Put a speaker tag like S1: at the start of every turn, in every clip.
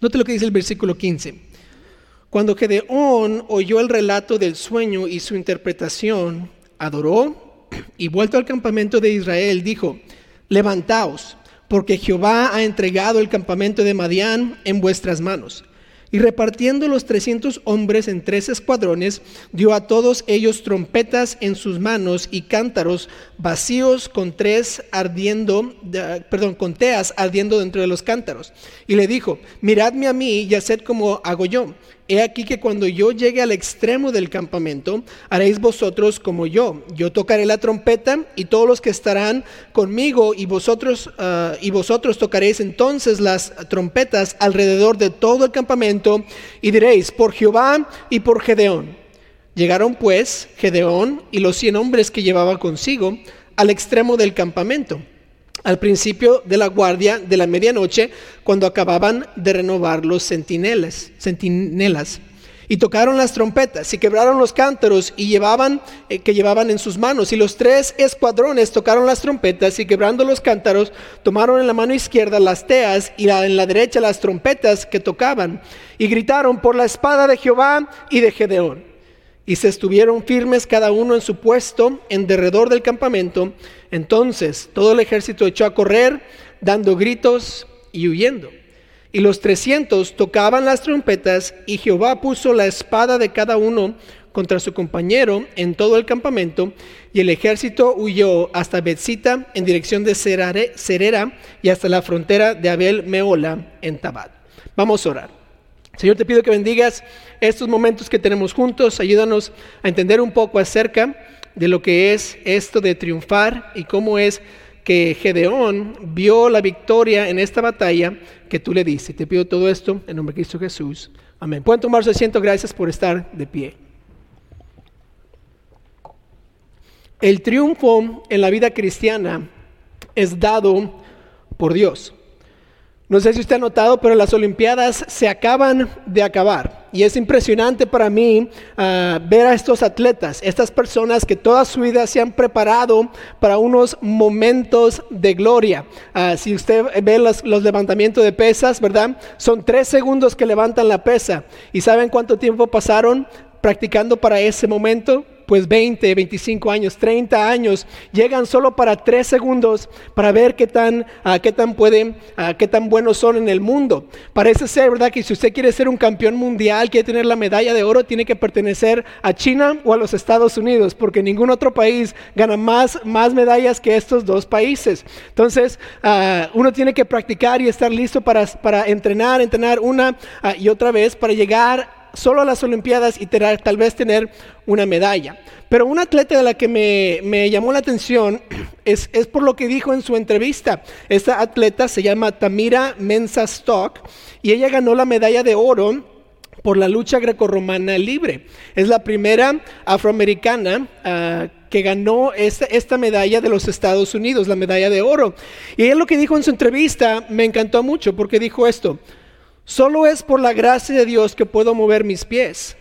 S1: Note lo que dice el versículo 15. Cuando Gedeón oyó el relato del sueño y su interpretación, adoró y vuelto al campamento de Israel, dijo, levantaos, porque Jehová ha entregado el campamento de Madián en vuestras manos. Y repartiendo los trescientos hombres en tres escuadrones, dio a todos ellos trompetas en sus manos y cántaros vacíos con tres ardiendo, perdón, con teas ardiendo dentro de los cántaros. Y le dijo, miradme a mí y haced como hago yo. He aquí que cuando yo llegue al extremo del campamento, haréis vosotros como yo. Yo tocaré la trompeta y todos los que estarán conmigo y vosotros ah, y vosotros tocaréis entonces las trompetas alrededor de todo el campamento y diréis por Jehová y por Gedeón. Llegaron pues Gedeón y los cien hombres que llevaba consigo al extremo del campamento al principio de la guardia de la medianoche, cuando acababan de renovar los centinelas, centinelas. Y tocaron las trompetas y quebraron los cántaros y llevaban, eh, que llevaban en sus manos. Y los tres escuadrones tocaron las trompetas y quebrando los cántaros, tomaron en la mano izquierda las teas y en la derecha las trompetas que tocaban. Y gritaron por la espada de Jehová y de Gedeón. Y se estuvieron firmes cada uno en su puesto en derredor del campamento. Entonces todo el ejército echó a correr, dando gritos y huyendo. Y los trescientos tocaban las trompetas, y Jehová puso la espada de cada uno contra su compañero en todo el campamento, y el ejército huyó hasta Betzita en dirección de Cerera y hasta la frontera de Abel Meola en Tabad. Vamos a orar. Señor, te pido que bendigas estos momentos que tenemos juntos, ayúdanos a entender un poco acerca de lo que es esto de triunfar y cómo es que Gedeón vio la victoria en esta batalla que tú le diste. Te pido todo esto en nombre de Cristo Jesús. Amén. Pueden tomar su asiento. Gracias por estar de pie. El triunfo en la vida cristiana es dado por Dios. No sé si usted ha notado, pero las Olimpiadas se acaban de acabar. Y es impresionante para mí ah, ver a estos atletas, estas personas que toda su vida se han preparado para unos momentos de gloria. Ah, si usted ve los, los levantamientos de pesas, ¿verdad? Son tres segundos que levantan la pesa. ¿Y saben cuánto tiempo pasaron practicando para ese momento? Pues 20, 25 años, 30 años, llegan solo para tres segundos para ver qué tan, uh, qué tan pueden, uh, qué tan buenos son en el mundo. Parece ser, ¿verdad? Que si usted quiere ser un campeón mundial, quiere tener la medalla de oro, tiene que pertenecer a China o a los Estados Unidos, porque ningún otro país gana más, más medallas que estos dos países. Entonces, uh, uno tiene que practicar y estar listo para, para entrenar, entrenar una y otra vez para llegar solo a las Olimpiadas y tal vez tener una medalla. Pero un atleta de la que me, llamó la atención es, por lo que dijo en su entrevista. Esta atleta se llama Tamira Mensa Stock y ella ganó la medalla de oro por la lucha grecorromana libre. Es la primera afroamericana ah, que ganó esta, esta, medalla de los Estados Unidos, la medalla de oro. Y ella lo que dijo en su entrevista me encantó mucho porque dijo esto, Solo es por la gracia de Dios que puedo mover mis pies.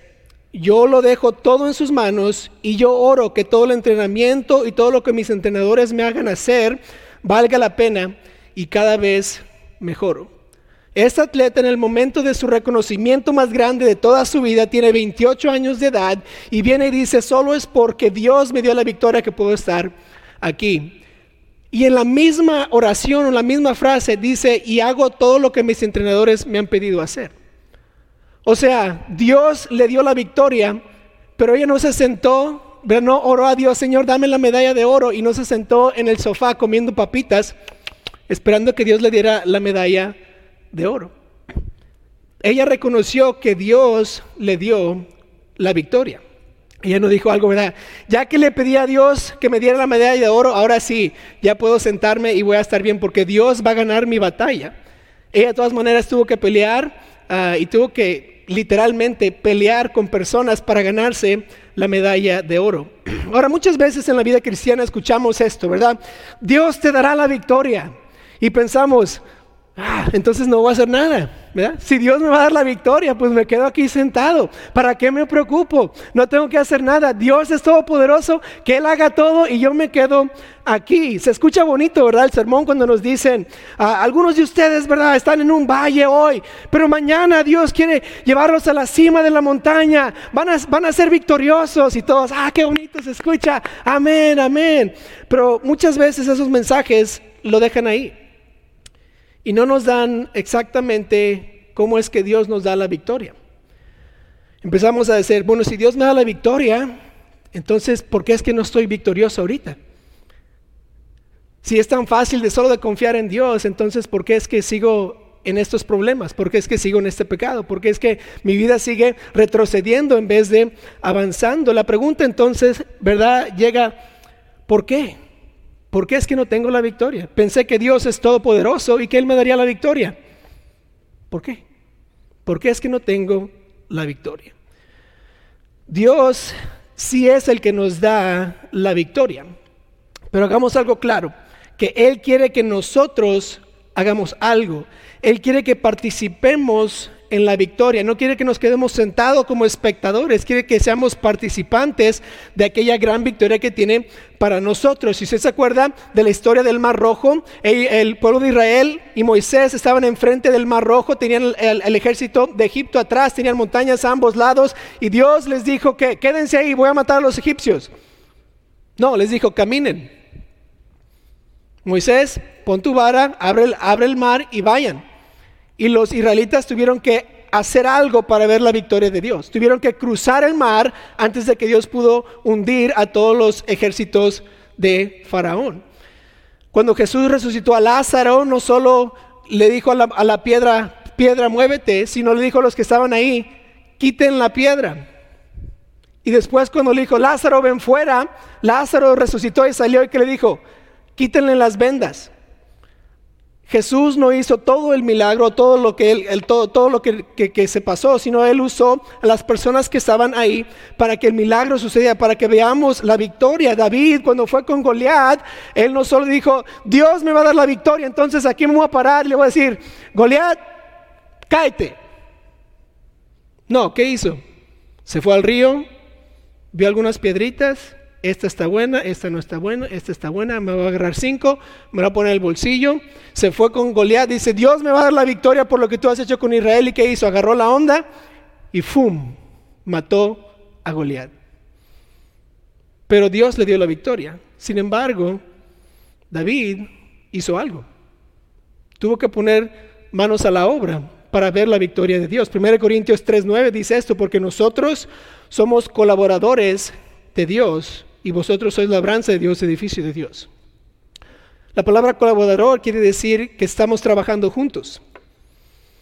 S1: Yo lo dejo todo en sus manos y yo oro que todo el entrenamiento y todo lo que mis entrenadores me hagan hacer valga la pena y cada vez mejoro. Este atleta en el momento de su reconocimiento más grande de toda su vida tiene 28 años de edad y viene y dice, solo es porque Dios me dio la victoria que puedo estar aquí. Y en la misma oración o la misma frase dice, y hago todo lo que mis entrenadores me han pedido hacer. O sea, Dios le dio la victoria, pero ella no se sentó, no oró a Dios, Señor, dame la medalla de oro, y no se sentó en el sofá comiendo papitas, esperando que Dios le diera la medalla de oro. Ella reconoció que Dios le dio la victoria. Ella no dijo algo, ¿verdad? Ya que le pedí a Dios que me diera la medalla de oro, ahora sí, ya puedo sentarme y voy a estar bien porque Dios va a ganar mi batalla. Ella de todas maneras tuvo que pelear ah, y tuvo que literalmente pelear con personas para ganarse la medalla de oro. Ahora, muchas veces en la vida cristiana escuchamos esto, ¿verdad? Dios te dará la victoria. Y pensamos, entonces no voy a hacer nada. Si Dios me va a dar la victoria, pues me quedo aquí sentado. ¿Para qué me preocupo? No tengo que hacer nada. Dios es todopoderoso, que Él haga todo y yo me quedo aquí. Se escucha bonito, ¿verdad? El sermón cuando nos dicen, ah, algunos de ustedes, ¿verdad? Están en un valle hoy, pero mañana Dios quiere llevarlos a la cima de la montaña. Van a, van a ser victoriosos y todos, ah, qué bonito se escucha. Amén, amén. Pero muchas veces esos mensajes lo dejan ahí y no nos dan exactamente cómo es que Dios nos da la victoria. Empezamos a decir, bueno, si Dios me da la victoria, entonces, ¿por qué es que no estoy victorioso ahorita? Si es tan fácil de solo de confiar en Dios, entonces, ¿por qué es que sigo en estos problemas? ¿Por qué es que sigo en este pecado? ¿Por qué es que mi vida sigue retrocediendo en vez de avanzando? La pregunta entonces, ¿verdad? Llega, ¿por qué? ¿Por qué es que no tengo la victoria? Pensé que Dios es todopoderoso y que Él me daría la victoria. ¿Por qué? ¿Por qué es que no tengo la victoria? Dios sí es el que nos da la victoria. Pero hagamos algo claro, que Él quiere que nosotros hagamos algo. Él quiere que participemos en la victoria. No quiere que nos quedemos sentados como espectadores, quiere que seamos participantes de aquella gran victoria que tiene para nosotros. Si usted se acuerda de la historia del Mar Rojo, el, pueblo de Israel y Moisés estaban enfrente del Mar Rojo, tenían el, ejército de Egipto atrás, tenían montañas a ambos lados y Dios les dijo que quédense ahí, voy a matar a los egipcios. No, les dijo, caminen. Moisés, pon tu vara, abre abre el mar y vayan. Y los israelitas tuvieron que hacer algo para ver la victoria de Dios. Tuvieron que cruzar el mar antes de que Dios pudo hundir a todos los ejércitos de Faraón. Cuando Jesús resucitó a Lázaro, no solo le dijo a la, piedra, piedra muévete, sino le dijo a los que estaban ahí, quiten la piedra. Y después cuando le dijo, Lázaro, ven fuera, Lázaro resucitó y salió y que le dijo, quítenle las vendas. Jesús no hizo todo el milagro, todo lo que, él, todo, todo, lo que, se pasó, sino Él usó a las personas que estaban ahí para que el milagro sucediera, para que veamos la victoria. David, cuando fue con Goliat, Él no solo dijo, Dios me va a dar la victoria, entonces aquí me voy a parar y le voy a decir, Goliat, cáete. No, ¿qué hizo? Se fue al río, vio algunas piedritas, esta está buena, esta no está buena, esta está buena, me va a agarrar cinco, me va a poner el bolsillo. Se fue con Goliat, dice, Dios me va a dar la victoria por lo que tú has hecho con Israel. ¿Y qué hizo? Agarró la onda y ¡fum! Mató a Goliat. Pero Dios le dio la victoria. Sin embargo, David hizo algo. Tuvo que poner manos a la obra para ver la victoria de Dios. 1 Corintios 3:9 dice esto, porque nosotros somos colaboradores de Dios y vosotros sois labranza de Dios, edificio de Dios. La palabra colaborador quiere decir que estamos trabajando juntos,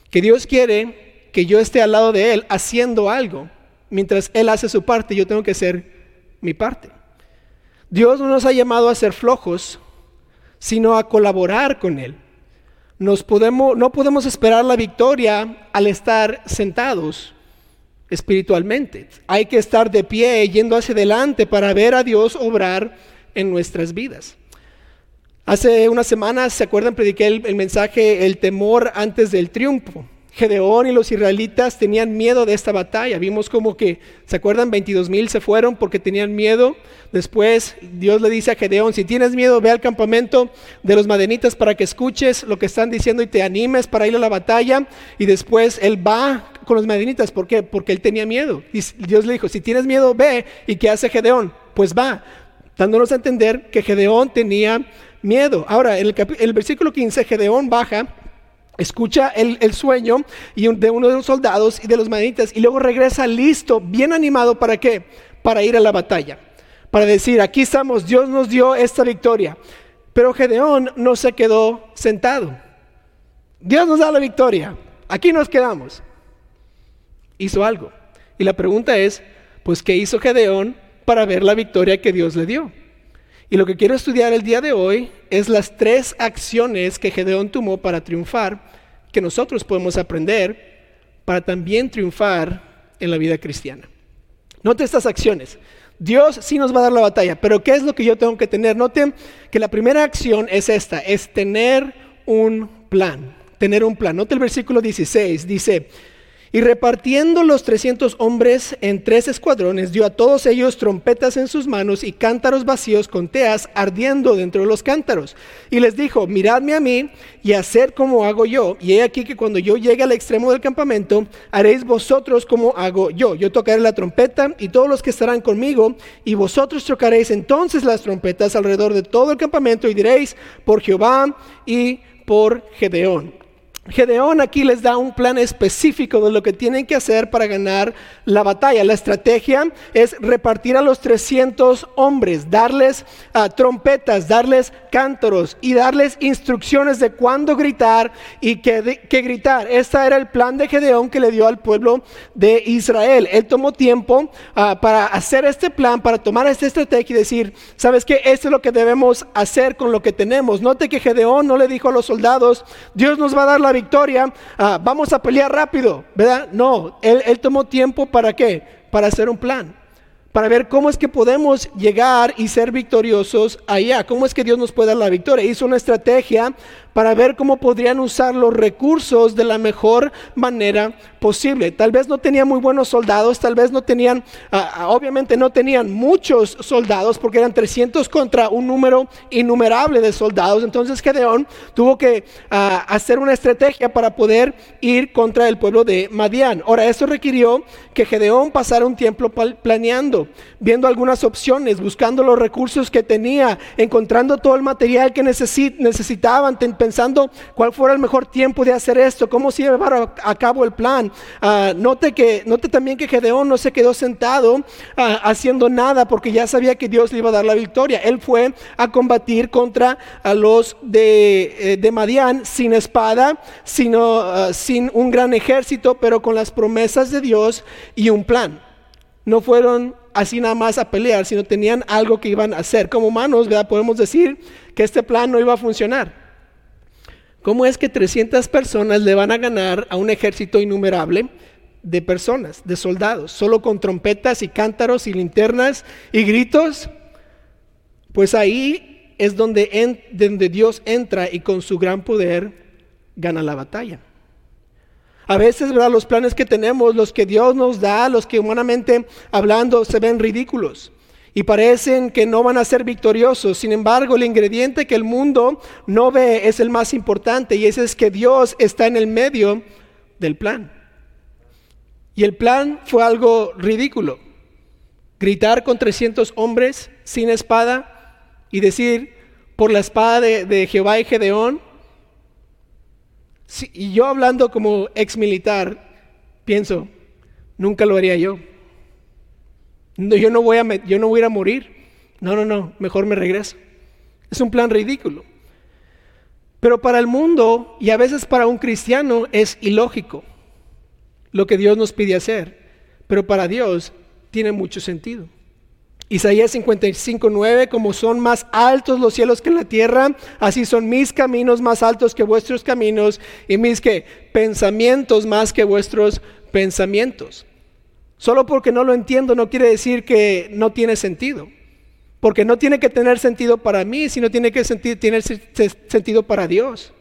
S1: que Dios quiere que yo esté al lado de Él haciendo algo, mientras Él hace su parte, yo tengo que hacer mi parte. Dios no nos ha llamado a ser flojos, sino a colaborar con Él. Nos podemos, no podemos esperar la victoria al estar sentados espiritualmente. Hay que estar de pie yendo hacia adelante para ver a Dios obrar en nuestras vidas. Hace unas semanas, ¿se acuerdan? Prediqué el, mensaje El temor antes del triunfo. Gedeón y los israelitas tenían miedo de esta batalla. Vimos como que, ¿se acuerdan? 22 mil se fueron porque tenían miedo. Después Dios le dice a Gedeón, si tienes miedo, ve al campamento de los madenitas para que escuches lo que están diciendo y te animes para ir a la batalla. Y después él va con los madenitas. ¿Por qué? Porque él tenía miedo. Y Dios le dijo, si tienes miedo, ve. ¿Y qué hace Gedeón? Pues va, dándonos a entender que Gedeón tenía miedo. Ahora, el, el versículo 15, Gedeón baja escucha el, sueño y de uno de los soldados y de los manitas y luego regresa listo, bien animado para qué? Para ir a la batalla. Para decir, aquí estamos, Dios nos dio esta victoria. Pero Gedeón no se quedó sentado. Dios nos da la victoria. Aquí nos quedamos. Hizo algo. Y la pregunta es, pues, ¿qué hizo Gedeón para ver la victoria que Dios le dio? Y lo que quiero estudiar el día de hoy es las tres acciones que Gedeón tomó para triunfar, que nosotros podemos aprender para también triunfar en la vida cristiana. Note estas acciones. Dios sí nos va a dar la batalla, pero ¿qué es lo que yo tengo que tener? Noten que la primera acción es esta, es tener un plan. tener un plan. Nota el versículo 16, dice, y repartiendo los 300 hombres en tres escuadrones, dio a todos ellos trompetas en sus manos y cántaros vacíos con teas ardiendo dentro de los cántaros. Y les dijo, miradme a mí y haced como hago yo. Y he aquí que cuando yo llegue al extremo del campamento, haréis vosotros como hago yo. Yo tocaré la trompeta y todos los que estarán conmigo, y vosotros tocaréis entonces las trompetas alrededor de todo el campamento y diréis, por Jehová y por Gedeón. Gedeón aquí les da un plan específico de lo que tienen que hacer para ganar la batalla. La estrategia es repartir a los 300 hombres, darles ah, trompetas, darles cántaros y darles instrucciones de cuándo gritar y qué, gritar. Este era el plan de Gedeón que le dio al pueblo de Israel. Él tomó tiempo ah, para hacer este plan, para tomar esta estrategia y decir, ¿sabes qué? Esto es lo que debemos hacer con lo que tenemos. Note que Gedeón no le dijo a los soldados, Dios nos va a dar la victoria, ah, vamos a pelear rápido, ¿verdad? No, él, él tomó tiempo para qué? Para hacer un plan para ver cómo es que podemos llegar y ser victoriosos allá, cómo es que Dios nos puede dar la victoria. Hizo una estrategia para ver cómo podrían usar los recursos de la mejor manera posible. Tal vez no tenían muy buenos soldados, tal vez no tenían, ah, ah, obviamente no tenían muchos soldados porque eran 300 contra un número innumerable de soldados. Entonces Gedeón tuvo que ah, hacer una estrategia para poder ir contra el pueblo de Madián. Ahora, eso requirió que Gedeón pasara un tiempo planeando, viendo algunas opciones, buscando los recursos que tenía, encontrando todo el material que necesitaban, pensando cuál fuera el mejor tiempo de hacer esto, cómo se llevar a, cabo el plan. Ah, note, que, note también que Gedeón no se quedó sentado ah, haciendo nada porque ya sabía que Dios le iba a dar la victoria. Él fue a combatir contra a los de, eh, de Madián sin espada, sino, ah, sin un gran ejército, pero con las promesas de Dios y un plan. No fueron así nada más a pelear, sino tenían algo que iban a hacer. Como humanos, podemos decir que este plan no iba a funcionar. ¿Cómo es que 300 personas le van a ganar a un ejército innumerable de personas, de soldados, solo con trompetas y cántaros y linternas y gritos? Pues ahí es donde, donde Dios entra y con su gran poder gana la batalla. A veces. Los planes que tenemos, los que Dios nos da, los que humanamente hablando se ven ridículos y parecen que no van a ser victoriosos. Sin embargo, el ingrediente que el mundo no ve es el más importante y ese es que Dios está en el medio del plan. Y el plan fue algo ridículo. Gritar con 300 hombres sin espada y decir por la espada de, Jehová y Gedeón. y yo hablando como ex militar, pienso, nunca lo haría yo. No, yo, no voy a, yo no voy a ir a morir. No, no, no, mejor me regreso. Es un plan ridículo. Pero para el mundo y a veces para un cristiano es ilógico lo que Dios nos pide hacer. Pero para Dios tiene mucho sentido. Isaías 55, 9, como son más altos los cielos que la tierra, así son mis caminos más altos que vuestros caminos y mis pensamientos más que vuestros pensamientos. Solo porque no lo entiendo no quiere decir que no tiene sentido. Porque no tiene que tener sentido para mí, sino tiene que tener sentido para Dios.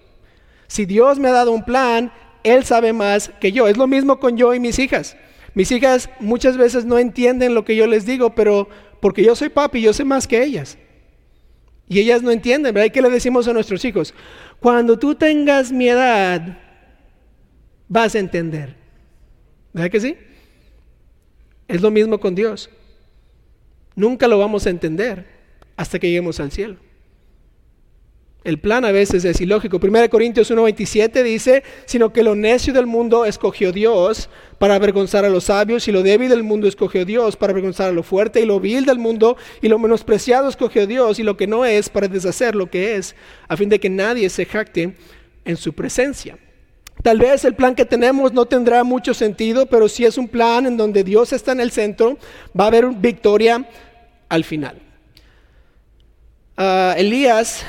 S1: Si Dios me ha dado un plan, Él sabe más que yo. Es lo mismo con yo y mis hijas. Mis hijas muchas veces no entienden lo que yo les digo, pero porque yo soy papi, yo sé más que ellas. Y ellas no entienden, ¿verdad? ¿Y qué le decimos a nuestros hijos? Cuando tú tengas mi edad, vas a entender. ¿Verdad que sí? Es lo mismo con Dios. Nunca lo vamos a entender hasta que lleguemos al cielo. El plan a veces es ilógico. 1 Corintios 1:27 dice, sino que lo necio del mundo escogió Dios para avergonzar a los sabios y lo débil del mundo escogió Dios para avergonzar a lo fuerte y lo vil del mundo y lo menospreciado escogió Dios y lo que no es para deshacer lo que es, a fin de que nadie se jacte en su presencia. Tal vez el plan que tenemos no tendrá mucho sentido, pero si es un plan en donde Dios está en el centro, va a haber victoria al final. Ah, Elías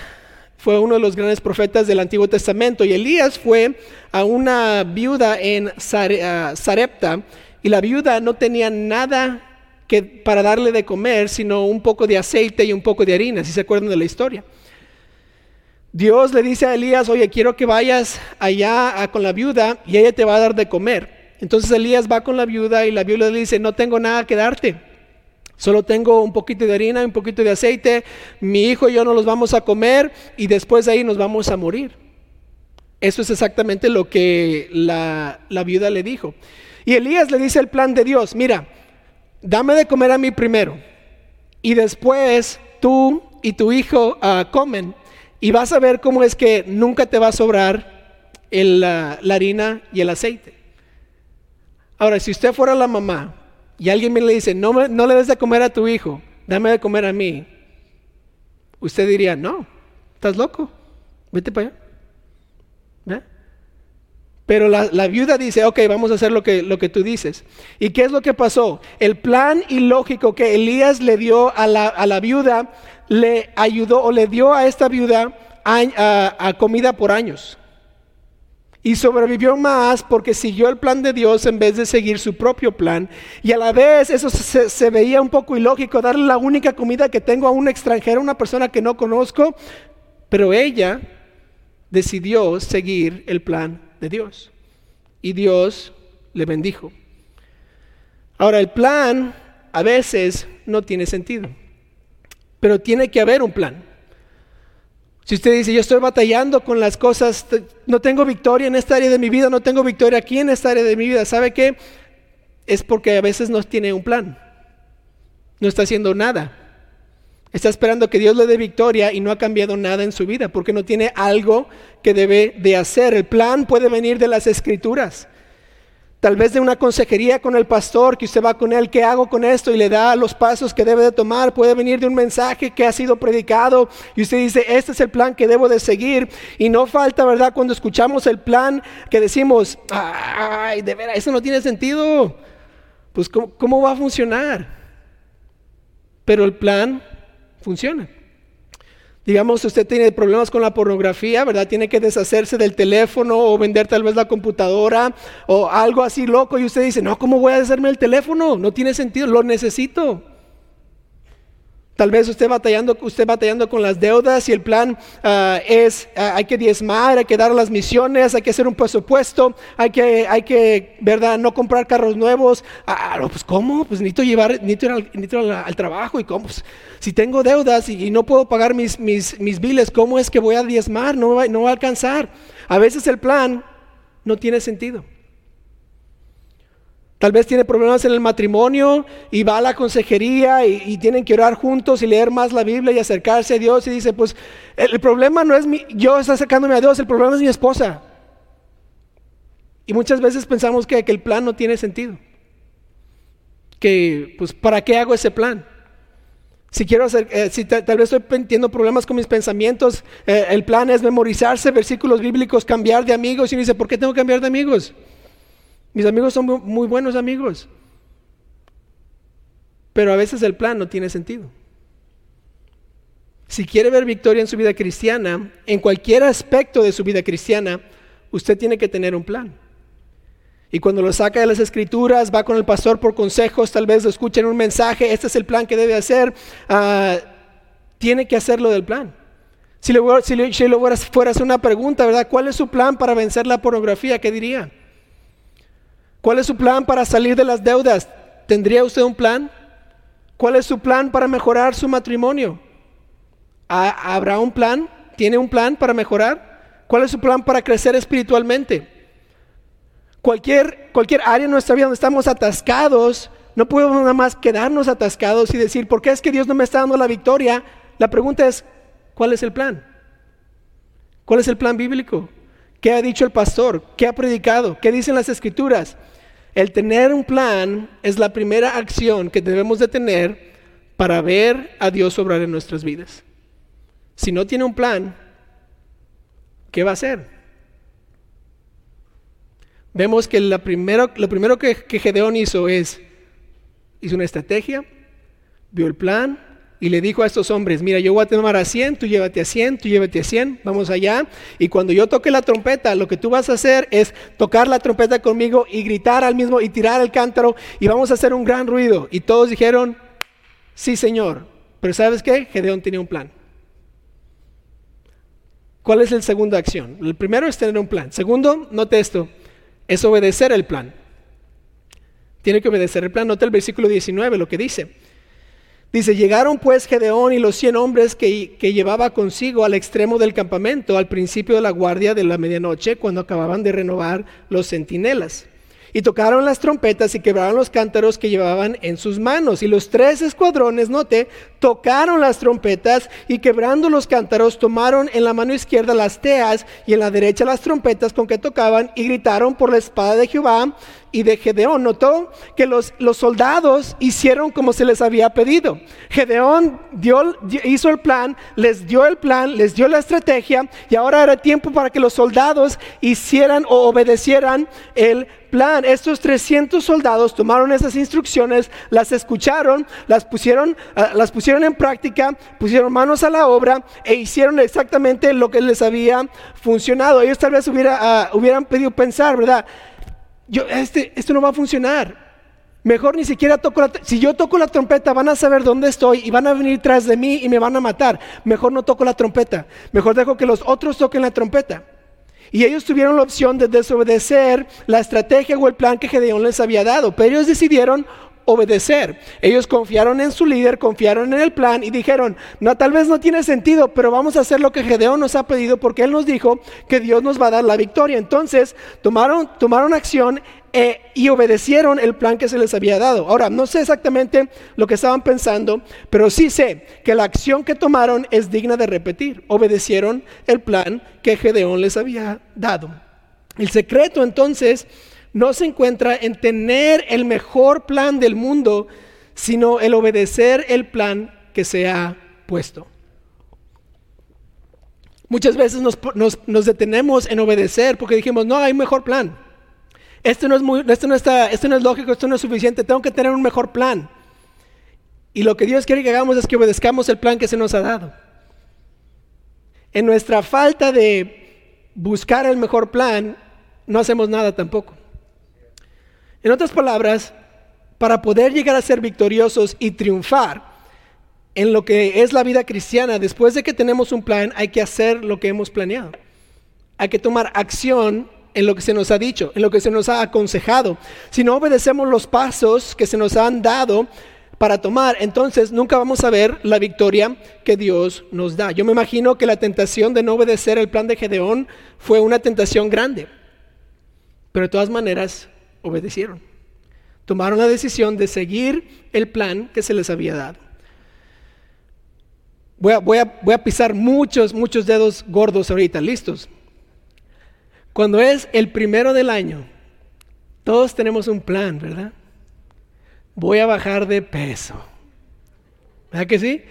S1: fue uno de los grandes profetas del Antiguo Testamento y Elías fue a una viuda en Sarepta y la viuda no tenía nada que, para darle de comer, sino un poco de aceite y un poco de harina, si se acuerdan de la historia. Dios le dice a Elías, oye, quiero que vayas allá con la viuda y ella te va a dar de comer. Entonces Elías va con la viuda y la viuda le dice, no tengo nada que darte. Solo tengo un poquito de harina, un poquito de aceite. Mi hijo y yo no los vamos a comer y después de ahí nos vamos a morir. Eso es exactamente lo que la, viuda le dijo. Y Elías le dice el plan de Dios, mira, dame de comer a mí primero y después tú y tu hijo ah, comen y vas a ver cómo es que nunca te va a sobrar la, harina y el aceite. Ahora, si usted fuera la mamá y alguien me le dice, no, no le des de comer a tu hijo, dame de comer a mí, usted diría, no, estás loco, vete para allá. Pero la, viuda dice, ok, vamos a hacer lo que, lo que tú dices. ¿Y qué es lo que pasó? El plan ilógico que Elías le dio a la, a la viuda le ayudó o le dio a esta viuda a comida por años. Y sobrevivió más porque siguió el plan de Dios en vez de seguir su propio plan. Y a la vez eso se, veía un poco ilógico, darle la única comida que tengo a un extranjero, una persona que no conozco. Pero ella decidió seguir el plan de Dios. Y Dios le bendijo. Ahora, el plan a veces no tiene sentido, pero tiene que haber un plan. Si usted dice, yo estoy batallando con las cosas, no tengo victoria en esta área de mi vida, no tengo victoria aquí en esta área de mi vida, ¿sabe qué? Es porque a veces no tiene un plan, no está haciendo nada. Está esperando que Dios le dé victoria y no ha cambiado nada en su vida porque no tiene algo que debe de hacer. El plan puede venir de las escrituras tal vez de una consejería con el pastor, que usted va con él, ¿qué hago con esto? Y le da los pasos que debe de tomar. Puede venir de un mensaje que ha sido predicado y usted dice, este es el plan que debo de seguir. Y no falta, ¿verdad? Cuando escuchamos el plan que decimos, ay, de veras, eso no tiene sentido. Pues ¿cómo, cómo va a funcionar? Pero el plan funciona. Digamos, usted tiene problemas con la pornografía, ¿verdad? Tiene que deshacerse del teléfono o vender tal vez la computadora o algo así loco y usted dice, no, ¿cómo voy a deshacerme del teléfono? No tiene sentido, lo necesito. Tal vez usted batallando, usted batallando con las deudas y el plan ah, es, ah, hay que diezmar, hay que dar las misiones, hay que hacer un presupuesto, hay que, hay que, ¿verdad? No comprar carros nuevos. Ah, pues ¿cómo? Pues necesito llevar, necesito ir al, al, trabajo y cómo. Pues, si tengo deudas y, no puedo pagar mis, mis, mis biles, ¿cómo es que voy a diezmar? No, no va a alcanzar. A veces el plan no tiene sentido. Tal vez tiene problemas en el matrimonio y va a la consejería y, tienen que orar juntos y leer más la Biblia y acercarse a Dios y dice, pues el, problema no es mi, yo está acercándome a Dios, el problema es mi esposa. Y muchas veces pensamos que, el plan no tiene sentido. Que, pues, ¿para qué hago ese plan? Si quiero hacer, eh, si tal vez estoy teniendo problemas con mis pensamientos, eh, el plan es memorizarse versículos bíblicos, cambiar de amigos. Y uno dice, ¿por qué tengo que cambiar de amigos? Mis amigos son muy buenos amigos. Pero a veces el plan no tiene sentido. Si quiere ver victoria en su vida cristiana, en cualquier aspecto de su vida cristiana, usted tiene que tener un plan. Y cuando lo saca de las escrituras, va con el pastor por consejos, tal vez lo escuchen un mensaje, este es el plan que debe hacer, ah, tiene que hacerlo del plan. Si le, si si le fuera a hacer una pregunta, ¿verdad? ¿Cuál es su plan para vencer la pornografía? ¿Qué diría? ¿Cuál es su plan para salir de las deudas? ¿Tendría usted un plan? ¿Cuál es su plan para mejorar su matrimonio? ¿Habrá un plan? ¿Tiene un plan para mejorar? ¿Cuál es su plan para crecer espiritualmente? Cualquier, cualquier área en nuestra vida donde estamos atascados, no podemos nada más quedarnos atascados y decir, ¿por qué es que Dios no me está dando la victoria? La pregunta es, ¿cuál es el plan? ¿Cuál es el plan bíblico? ¿Qué ha dicho el pastor? ¿Qué ha predicado? ¿Qué dicen las escrituras? El tener un plan es la primera acción que debemos de tener para ver a Dios obrar en nuestras vidas. Si no tiene un plan, ¿qué va a hacer? Vemos que lo primero que, que Gedeón hizo es, hizo una estrategia, vio el plan, y le dijo a estos hombres, mira, yo voy a tomar a 100, tú llévate a 100, tú llévate a 100, vamos allá. Y cuando yo toque la trompeta, lo que tú vas a hacer es tocar la trompeta conmigo y gritar al mismo y tirar el cántaro y vamos a hacer un gran ruido. Y todos dijeron, sí Señor. Pero ¿sabes qué? Gedeón tenía un plan. ¿Cuál es la segunda acción? El primero es tener un plan. Segundo, note esto, es obedecer el plan. Tiene que obedecer el plan. Note el versículo 19, lo que dice. Dice, llegaron pues Gedeón y los cien hombres que, que, llevaba consigo al extremo del campamento al principio de la guardia de la medianoche, cuando acababan de renovar los centinelas. Y tocaron las trompetas y quebraron los cántaros que llevaban en sus manos. Y los tres escuadrones, note, tocaron las trompetas y quebrando los cántaros tomaron en la mano izquierda las teas y en la derecha las trompetas con que tocaban y gritaron por la espada de Jehová y de Gedeón. Notó que los, los soldados hicieron como se les había pedido. Gedeón dio, hizo el plan, les dio el plan, les dio la estrategia y ahora era tiempo para que los soldados hicieran o obedecieran el Estos 300 soldados tomaron esas instrucciones, las escucharon, las pusieron, ah, las pusieron en práctica, pusieron manos a la obra e hicieron exactamente lo que les había funcionado. Ellos tal vez ah, hubieran pedido pensar, ¿verdad? yo, este, esto no va a funcionar. Mejor ni siquiera toco la, si yo toco la trompeta van a saber dónde estoy y van a venir tras de mí y me van a matar. Mejor no toco la trompeta. Mejor dejo que los otros toquen la trompeta. Y ellos tuvieron la opción de desobedecer la estrategia o el plan que Gedeón les había dado, pero ellos decidieron obedecer. Ellos confiaron en su líder, confiaron en el plan y dijeron, no, tal vez no tiene sentido, pero vamos a hacer lo que Gedeón nos ha pedido porque él nos dijo que Dios nos va a dar la victoria. Entonces tomaron, tomaron acción eh, y obedecieron el plan que se les había dado. Ahora, no sé exactamente lo que estaban pensando, pero sí sé que la acción que tomaron es digna de repetir. Obedecieron el plan que Gedeón les había dado. El secreto entonces no se encuentra en tener el mejor plan del mundo, sino el obedecer el plan que se ha puesto. Muchas veces nos, detenemos en obedecer porque dijimos, no, hay mejor plan. Esto no, es muy, esto, no está, esto no es lógico, esto no es suficiente, tengo que tener un mejor plan. Y lo que Dios quiere que hagamos es que obedezcamos el plan que se nos ha dado. En nuestra falta de buscar el mejor plan, no hacemos nada tampoco. En otras palabras, para poder llegar a ser victoriosos y triunfar en lo que es la vida cristiana, después de que tenemos un plan, hay que hacer lo que hemos planeado. Hay que tomar acción en lo que se nos ha dicho, en lo que se nos ha aconsejado. Si no obedecemos los pasos que se nos han dado para tomar, entonces nunca vamos a ver la victoria que Dios nos da. Yo me imagino que la tentación de no obedecer el plan de Gedeón fue una tentación grande. Pero de todas maneras, obedecieron. Tomaron la decisión de seguir el plan que se les había dado. Voy a, pisar muchos, muchos dedos gordos ahorita, listos. Cuando es el primero del año, todos tenemos un plan, ¿verdad? Voy a bajar de peso. ¿Verdad que sí?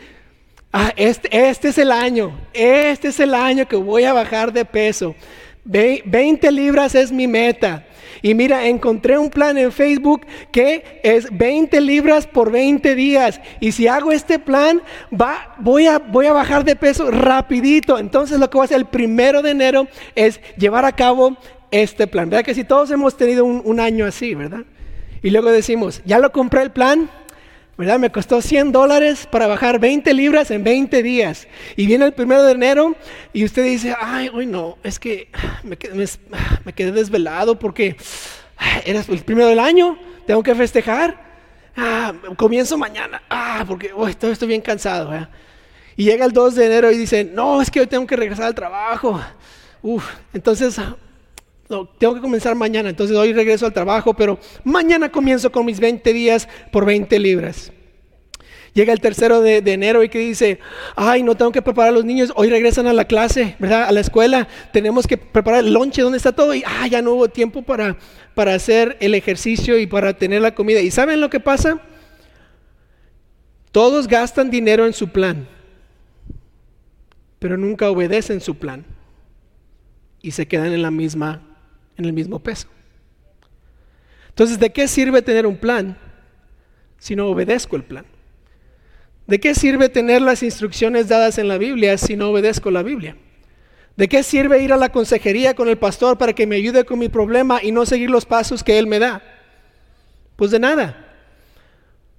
S1: Ah, este, este es el año, este es el año que voy a bajar de peso. 20 libras es mi meta. Y mira, encontré un plan en Facebook que es 20 libras por 20 días. Y si hago este plan, va, voy, a, voy a bajar de peso rapidito. Entonces lo que voy a hacer el primero de enero es llevar a cabo este plan. ¿Verdad que si todos hemos tenido un, un año así, verdad? Y luego decimos, ya lo compré el plan, ¿verdad? Me costó 100 dólares para bajar 20 libras en 20 días. Y viene el primero de enero y usted dice, ay, hoy no, es que me quedé, desvelado porque era el primero del año, tengo que festejar. Ah, comienzo mañana, ah, porque hoy estoy, bien cansado. Y llega el 2 de enero y dice, no, es que hoy tengo que regresar al trabajo. Uf, entonces tengo que comenzar mañana, entonces hoy regreso al trabajo, pero mañana comienzo con mis 20 días por 20 libras. Llega el tercero de, enero y que dice, ay, no tengo que preparar a los niños, hoy regresan a la clase, ¿verdad? A la escuela, tenemos que preparar el lonche, ¿dónde está todo? Y, ah, ya no hubo tiempo para, para hacer el ejercicio y para tener la comida. ¿Y saben lo que pasa? Todos gastan dinero en su plan, pero nunca obedecen su plan y se quedan en la misma en el mismo peso. Entonces, ¿de qué sirve tener un plan si no obedezco el plan? ¿De qué sirve tener las instrucciones dadas en la Biblia si no obedezco la Biblia? ¿De qué sirve ir a la consejería con el pastor para que me ayude con mi problema y no seguir los pasos que él me da? Pues de nada.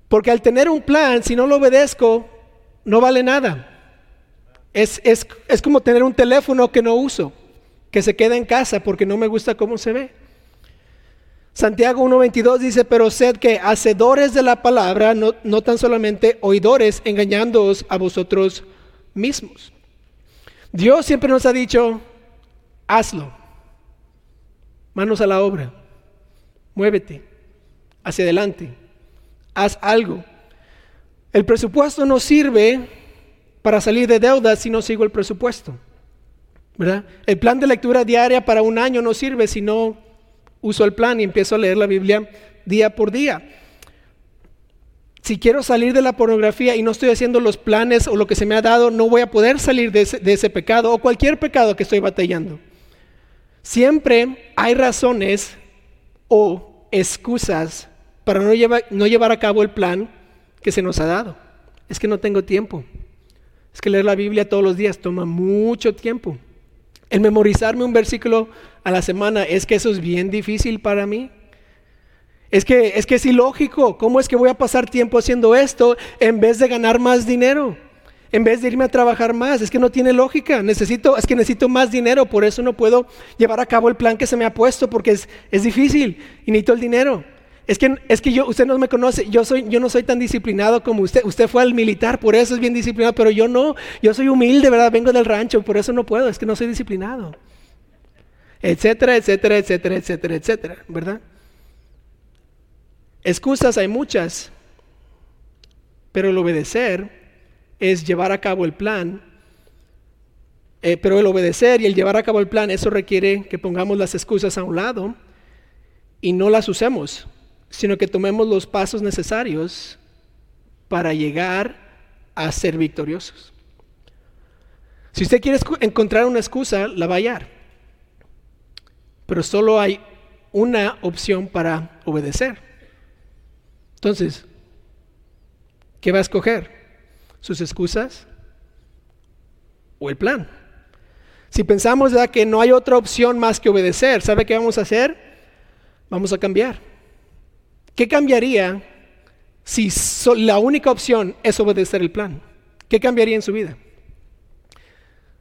S1: Porque al tener un plan, si no lo obedezco, no vale nada. Es, es, es como tener un teléfono que no uso, que se queda en casa porque no me gusta cómo se ve. Santiago 1.22 dice, pero sed que hacedores de la palabra, no, no tan solamente oidores, engañándoos a vosotros mismos. Dios siempre nos ha dicho, hazlo, manos a la obra, muévete hacia adelante, haz algo. El presupuesto no sirve para salir de deudas si no sigo el presupuesto. El plan de lectura diaria para un año no sirve si no uso el plan y empiezo a leer la Biblia día por día. Si quiero salir de la pornografía y no estoy haciendo los planes o lo que se me ha dado, no voy a poder salir de ese, pecado o cualquier pecado que estoy batallando. Siempre hay razones o excusas para no llevar a cabo el plan que se nos ha dado. Es que no tengo tiempo. Es que leer la Biblia todos los días toma mucho tiempo. El memorizarme un versículo a la semana, es que eso es bien difícil para mí. Es que, es que es ilógico. ¿Cómo es que voy a pasar tiempo haciendo esto en vez de ganar más dinero? En vez de irme a trabajar más. Es que no tiene lógica. Necesito, es que necesito más dinero. Por eso no puedo llevar a cabo el plan que se me ha puesto porque es, es difícil y necesito el dinero. Es que, es que yo, usted no me conoce, yo, soy, yo no soy tan disciplinado como usted. Usted fue al militar, por eso es bien disciplinado, pero yo no. Yo soy humilde, ¿verdad? Vengo del rancho, por eso no puedo, es que no soy disciplinado. Etcétera, etcétera, etcétera, etcétera, etcétera, ¿verdad? Excusas hay muchas, pero el obedecer es llevar a cabo el plan. Eh, pero el obedecer y el llevar a cabo el plan, eso requiere que pongamos las excusas a un lado y no las usemos sino que tomemos los pasos necesarios para llegar a ser victoriosos. Si usted quiere encontrar una excusa, la va a hallar. Pero solo hay una opción para obedecer. Entonces, ¿qué va a escoger? ¿Sus excusas o el plan? Si pensamos que no hay otra opción más que obedecer, ¿sabe qué vamos a hacer? Vamos a cambiar. ¿Qué cambiaría si la única opción es obedecer el plan? ¿Qué cambiaría en su vida?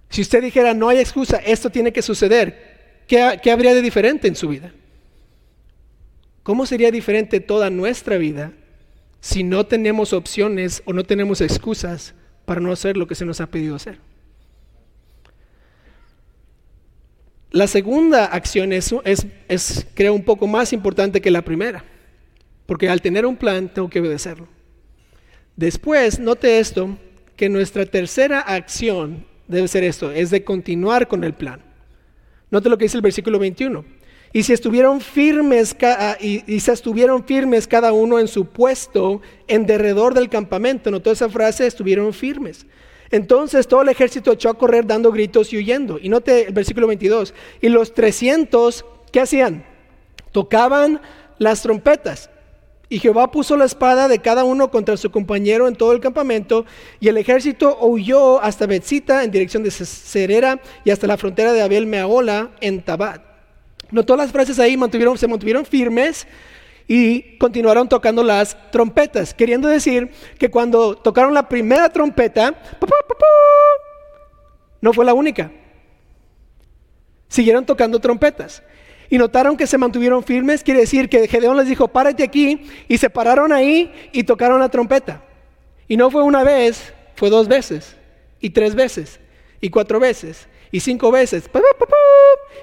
S1: Si usted dijera, no hay excusa, esto tiene que suceder, ¿qué, ¿qué, habría de diferente en su vida? ¿Cómo sería diferente toda nuestra vida si no tenemos opciones o no tenemos excusas para no hacer lo que se nos ha pedido hacer? La segunda acción es creo, un poco más importante que la primera. Porque al tener un plan tengo que obedecerlo. Después, note esto, que nuestra tercera acción debe ser esto, es de continuar con el plan. Note lo que dice el versículo 21. Y si estuvieron firmes ah, y, se estuvieron firmes cada uno en su puesto en derredor del campamento, notó esa frase, estuvieron firmes. Entonces todo el ejército echó a correr dando gritos y huyendo. Y note el versículo 22. Y los 300, ¿qué hacían? Tocaban las trompetas. Y Jehová puso la espada de cada uno contra su compañero en todo el campamento, y el ejército huyó hasta Betzita en dirección de Cerera y hasta la frontera de Abel Meaola en Tabat. Notó las frases ahí, se mantuvieron firmes y continuaron tocando las trompetas, queriendo decir que cuando tocaron la primera trompeta, no fue la única. Siguieron tocando trompetas y notaron que se mantuvieron firmes, quiere decir que Gedeón les dijo, párate aquí, y se pararon ahí y tocaron la trompeta. Y no fue una vez, fue dos veces, y tres veces, y cuatro veces, y cinco veces.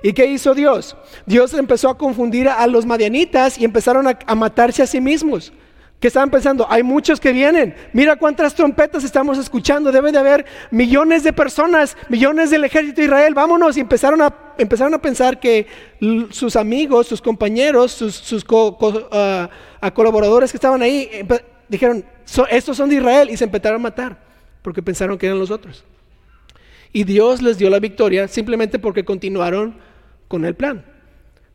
S1: ¿Y qué hizo Dios? Dios empezó a confundir a los madianitas y empezaron a, a matarse a sí mismos que estaban pensando, hay muchos que vienen, mira cuántas trompetas estamos escuchando, debe de haber millones de personas, millones del ejército de Israel, vámonos. Y empezaron a, empezaron a pensar que sus amigos, sus compañeros, sus, ah, colaboradores que estaban ahí, dijeron, estos son de Israel y se empezaron a matar porque pensaron que eran los otros. Y Dios les dio la victoria simplemente porque continuaron con el plan.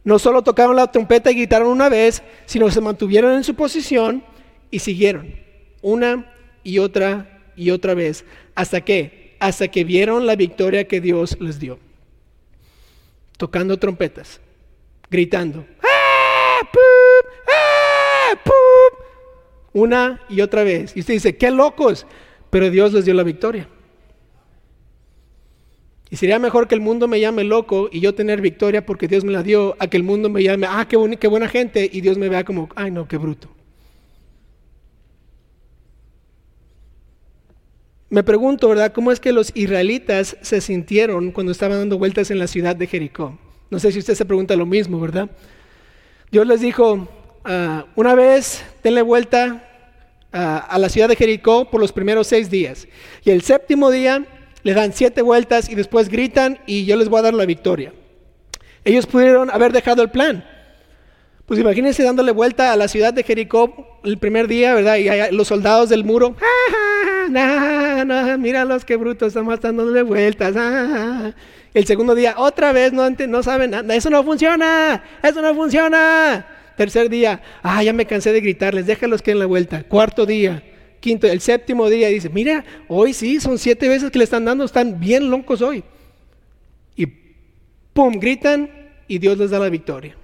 S1: No solo tocaron la trompeta y gritaron una vez, sino se mantuvieron en su posición y siguieron una y otra y otra vez. ¿Hasta qué? Hasta que vieron la victoria que Dios les dio. Tocando trompetas, gritando. ¡Ah, ¡Ah, una y otra vez. Y usted dice, qué locos. Pero Dios les dio la victoria. Y sería mejor que el mundo me llame loco y yo tener victoria porque Dios me la dio, a que el mundo me llame, ah, qué, qué buena gente, y Dios me vea como, ay no, qué bruto. Me pregunto, ¿verdad?, cómo es que los israelitas se sintieron cuando estaban dando vueltas en la ciudad de Jericó. No sé si usted se pregunta lo mismo, ¿verdad? Dios les dijo, ah, una vez denle vuelta a la ciudad de Jericó por los primeros seis días. Y el séptimo día le dan siete vueltas y después gritan y yo les voy a dar la victoria. Ellos pudieron haber dejado el plan. Pues imagínense dándole vuelta a la ciudad de Jericó el primer día, ¿verdad? Y los soldados del muro, ¡Ah, no, míralos qué brutos, estamos dándole vueltas. Ah, el segundo día, otra vez, no, no saben nada, eso no funciona, eso no funciona. Tercer día, ah, ya me cansé de gritarles, déjalos que den la vuelta. Cuarto día, quinto, el séptimo día dice, mira, hoy sí, son siete veces que le están dando, están bien locos hoy. Y pum, gritan y Dios les da la victoria.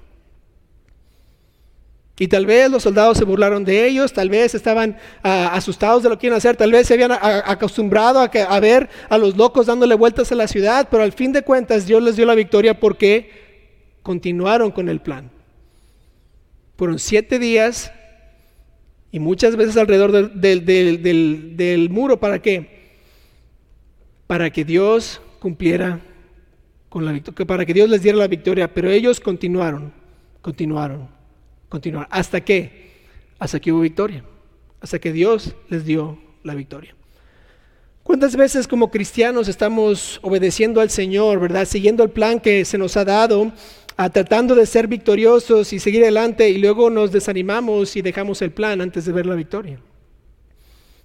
S1: Y tal vez los soldados se burlaron de ellos, tal vez estaban ah, asustados de lo que iban a hacer, tal vez se habían acostumbrado a, a, ver a los locos dándole vueltas a la ciudad, pero al fin de cuentas Dios les dio la victoria porque continuaron con el plan. Fueron siete días y muchas veces alrededor del, muro. ¿Para qué? Para que Dios cumpliera con la victoria, para que Dios les diera la victoria. Pero ellos continuaron, continuaron, continuaron. ¿Hasta qué? Hasta que hubo victoria. Hasta que Dios les dio la victoria. ¿Cuántas veces como cristianos estamos obedeciendo al Señor, verdad? Siguiendo el plan que se nos ha dado tratando de ser victoriosos y seguir adelante y luego nos desanimamos y dejamos el plan antes de ver la victoria.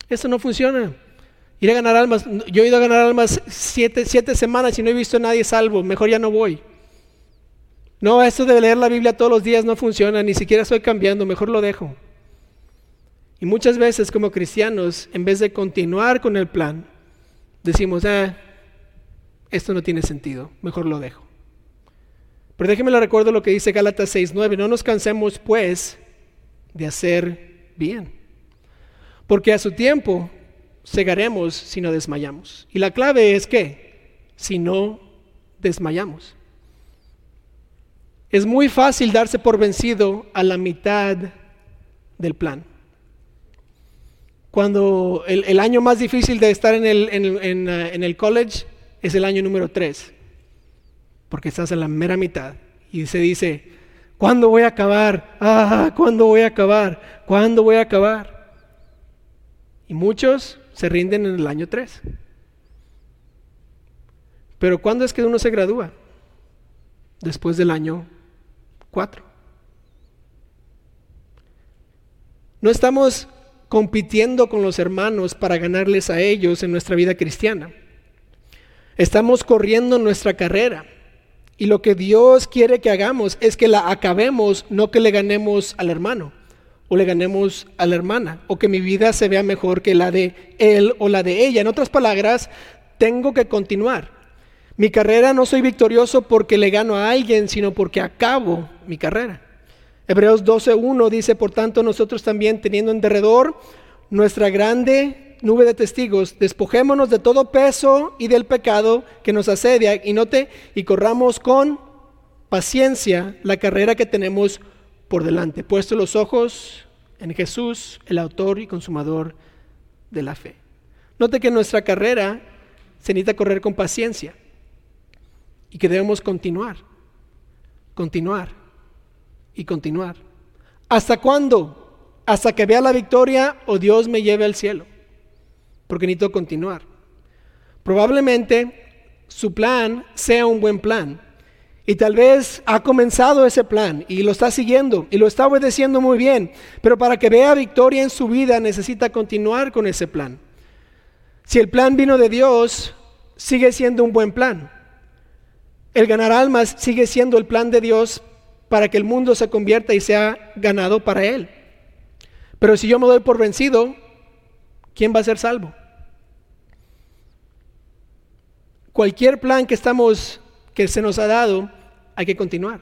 S1: Eso no funciona. Ir a ganar almas, yo he ido a ganar almas siete, siete semanas y no he visto a nadie salvo, mejor ya no voy. No, esto de leer la Biblia todos los días no funciona, ni siquiera estoy cambiando, mejor lo dejo. Y muchas veces como cristianos, en vez de continuar con el plan, decimos, ah, esto no tiene sentido, mejor lo dejo. Pero déjeme le recuerdo lo que dice Gálatas 6:9, no nos cansemos pues de hacer bien, porque a su tiempo cegaremos si no desmayamos. Y la clave es que si no desmayamos. Es muy fácil darse por vencido a la mitad del plan. Cuando el, año más difícil de estar en el, el college es el año número 3 porque estás en la mera mitad. Y se dice, ¿cuándo voy a acabar? Ah, ¿cuándo voy a acabar? ¿Cuándo voy a acabar? Y muchos se rinden en el año 3. Pero ¿cuándo es que uno se gradúa? Después del año 4. No estamos compitiendo con los hermanos para ganarles a ellos en nuestra vida cristiana. Estamos corriendo nuestra carrera. Y lo que Dios quiere que hagamos es que la acabemos, no que le ganemos al hermano o le ganemos a la hermana o que mi vida se vea mejor que la de él o la de ella. En otras palabras, tengo que continuar. Mi carrera no soy victorioso porque le gano a alguien, sino porque acabo mi carrera. Hebreos 12.1 dice, por tanto, nosotros también teniendo en derredor nuestra grande nube de testigos, despojémonos de todo peso y del pecado que nos asedia y note y corramos con paciencia la carrera que tenemos por delante, puesto los ojos en Jesús, el autor y consumador de la fe. Note que nuestra carrera se necesita correr con paciencia y que debemos continuar, continuar y continuar. ¿Hasta cuándo? Hasta que vea la victoria o Dios me lleve al cielo porque necesito continuar. Probablemente su plan sea un buen plan. Y tal vez ha comenzado ese plan y lo está siguiendo y lo está obedeciendo muy bien, pero para que vea victoria en su vida necesita continuar con ese plan. Si el plan vino de Dios, sigue siendo un buen plan. El ganar almas sigue siendo el plan de Dios para que el mundo se convierta y sea ganado para Él. Pero si yo me doy por vencido, ¿quién va a ser salvo? Cualquier plan que estamos que se nos ha dado, hay que continuar.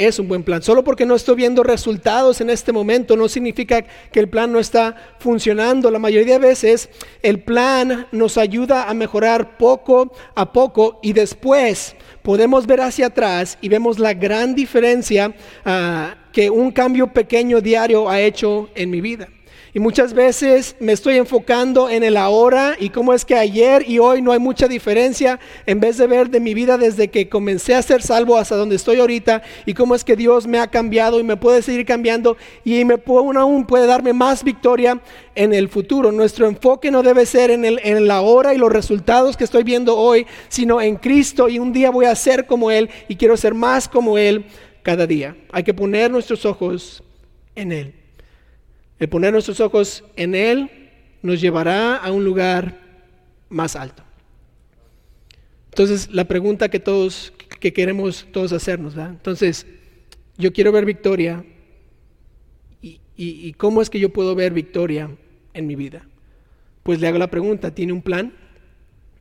S1: Es un buen plan. Solo porque no estoy viendo resultados en este momento no significa que el plan no está funcionando. La mayoría de veces el plan nos ayuda a mejorar poco a poco y después podemos ver hacia atrás y vemos la gran diferencia ah, que un cambio pequeño diario ha hecho en mi vida. Y muchas veces me estoy enfocando en el ahora y cómo es que ayer y hoy no hay mucha diferencia en vez de ver de mi vida desde que comencé a ser salvo hasta donde estoy ahorita y cómo es que Dios me ha cambiado y me puede seguir cambiando y me puede, aún puede darme más victoria en el futuro. Nuestro enfoque no debe ser en el, en el ahora y los resultados que estoy viendo hoy, sino en Cristo y un día voy a ser como Él y quiero ser más como Él cada día. Hay que poner nuestros ojos en Él. El poner nuestros ojos en Él nos llevará a un lugar más alto. Entonces, la pregunta que todos, que queremos todos hacernos, ¿verdad? Entonces, yo quiero ver victoria. Y, y, cómo es que yo puedo ver victoria en mi vida? Pues le hago la pregunta, ¿tiene un plan?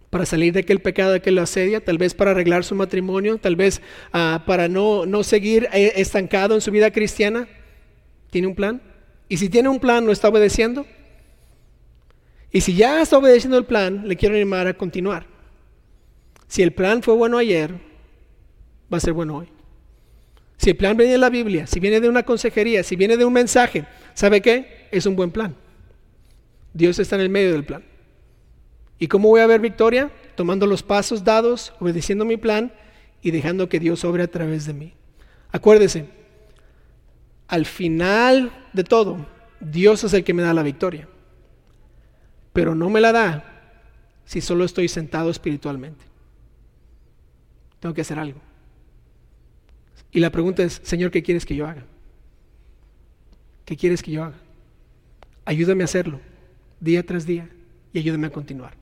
S1: para salir de aquel pecado que lo asedia, tal vez para arreglar su matrimonio, tal vez uh, para no, no seguir eh, estancado en su vida cristiana. ¿Tiene un plan? Y si tiene un plan, ¿no está obedeciendo? Y si ya está obedeciendo el plan, le quiero animar a continuar. Si el plan fue bueno ayer, va a ser bueno hoy. Si el plan viene de la Biblia, si viene de una consejería, si viene de un mensaje, ¿sabe qué? Es un buen plan. Dios está en el medio del plan. ¿Y cómo voy a ver victoria? Tomando los pasos dados, obedeciendo mi plan y dejando que Dios obre a través de mí. Acuérdese, al final de todo, Dios es el que me da la victoria. Pero no me la da si solo estoy sentado espiritualmente. Tengo que hacer algo. Y la pregunta es, Señor, ¿qué quieres que yo haga? ¿Qué quieres que yo haga? Ayúdame a hacerlo, día tras día, y ayúdame a continuar.